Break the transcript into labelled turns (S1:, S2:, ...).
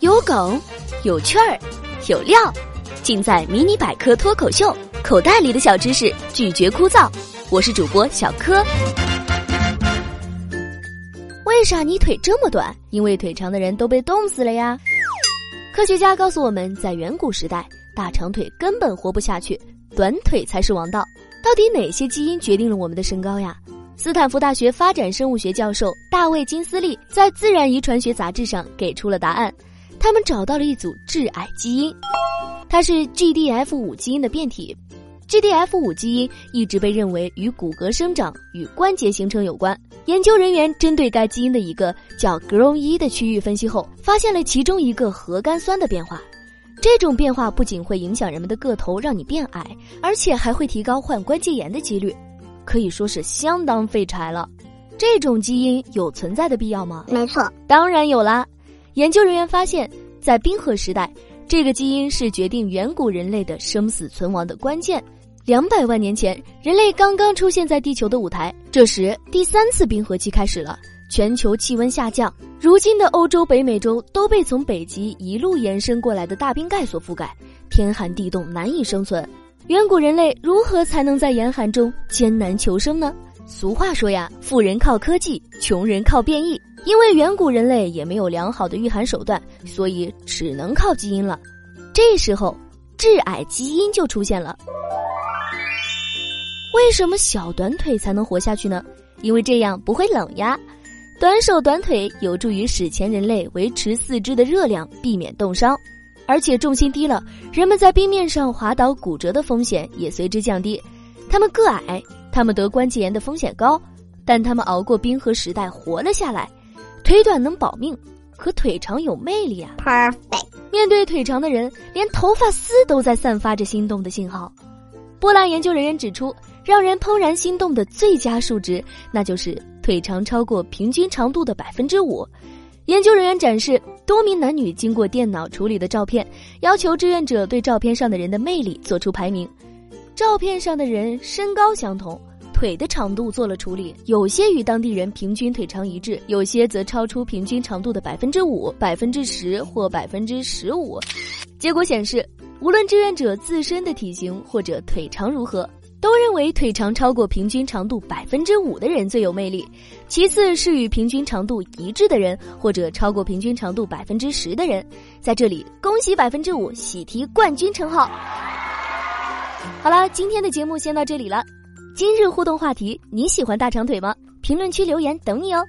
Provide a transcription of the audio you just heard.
S1: 有梗，有趣儿，有料，尽在迷你百科脱口秀。口袋里的小知识，拒绝枯燥。我是主播小柯。为啥你腿这么短？因为腿长的人都被冻死了呀。科学家告诉我们，在远古时代，大长腿根本活不下去，短腿才是王道。到底哪些基因决定了我们的身高呀？斯坦福大学发展生物学教授大卫金斯利在《自然遗传学杂志》上给出了答案。他们找到了一组致癌基因，它是 GDF 五基因的变体。GDF 五基因一直被认为与骨骼生长与关节形成有关。研究人员针对该基因的一个叫 GRON 一的区域分析后，发现了其中一个核苷酸的变化。这种变化不仅会影响人们的个头，让你变矮，而且还会提高患关节炎的几率，可以说是相当废柴了。这种基因有存在的必要吗？
S2: 没错，
S1: 当然有啦。研究人员发现，在冰河时代，这个基因是决定远古人类的生死存亡的关键。两百万年前，人类刚刚出现在地球的舞台。这时，第三次冰河期开始了，全球气温下降。如今的欧洲、北美洲都被从北极一路延伸过来的大冰盖所覆盖，天寒地冻，难以生存。远古人类如何才能在严寒中艰难求生呢？俗话说呀，富人靠科技，穷人靠变异。因为远古人类也没有良好的御寒手段，所以只能靠基因了。这时候，致癌基因就出现了。为什么小短腿才能活下去呢？因为这样不会冷呀。短手短腿有助于史前人类维持四肢的热量，避免冻伤，而且重心低了，人们在冰面上滑倒骨折的风险也随之降低。他们个矮，他们得关节炎的风险高，但他们熬过冰河时代活了下来。腿短能保命，可腿长有魅力啊
S2: ！Perfect。
S1: 面对腿长的人，连头发丝都在散发着心动的信号。波兰研究人员指出。让人怦然心动的最佳数值，那就是腿长超过平均长度的百分之五。研究人员展示多名男女经过电脑处理的照片，要求志愿者对照片上的人的魅力做出排名。照片上的人身高相同，腿的长度做了处理，有些与当地人平均腿长一致，有些则超出平均长度的百分之五、百分之十或百分之十五。结果显示，无论志愿者自身的体型或者腿长如何。都认为腿长超过平均长度百分之五的人最有魅力，其次是与平均长度一致的人，或者超过平均长度百分之十的人。在这里，恭喜百分之五喜提冠军称号。好了，今天的节目先到这里了。今日互动话题：你喜欢大长腿吗？评论区留言等你哦。